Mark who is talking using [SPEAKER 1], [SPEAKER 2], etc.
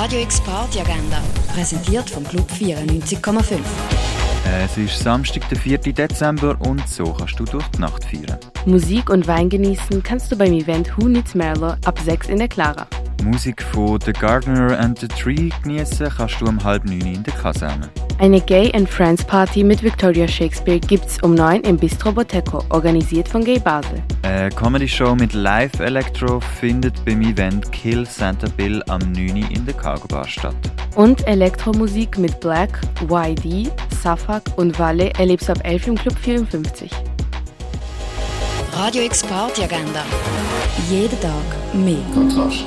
[SPEAKER 1] Radio X Party Agenda, präsentiert vom Club 94,5.
[SPEAKER 2] Es ist Samstag, der 4. Dezember und so kannst du durch die Nacht feiern.
[SPEAKER 3] Musik und Wein genießen kannst du beim Event Who Needs Merlot ab 6 in der Clara.
[SPEAKER 2] Musik von The Gardener and the Tree genießen kannst du um halb neun in der Kaserne.
[SPEAKER 3] Eine Gay and Friends Party mit Victoria Shakespeare gibt's um 9 im Bistro Boteco, organisiert von Gay Basel.
[SPEAKER 2] Eine Comedy-Show mit Live Electro findet beim Event Kill Santa Bill am 9. in der Cargo Bar statt.
[SPEAKER 3] Und Elektromusik mit Black, YD, Safak und Valle erlebst ab 11 im Club 54.
[SPEAKER 1] Radio X Party Agenda. Jeden Tag mehr.
[SPEAKER 4] Kontrast.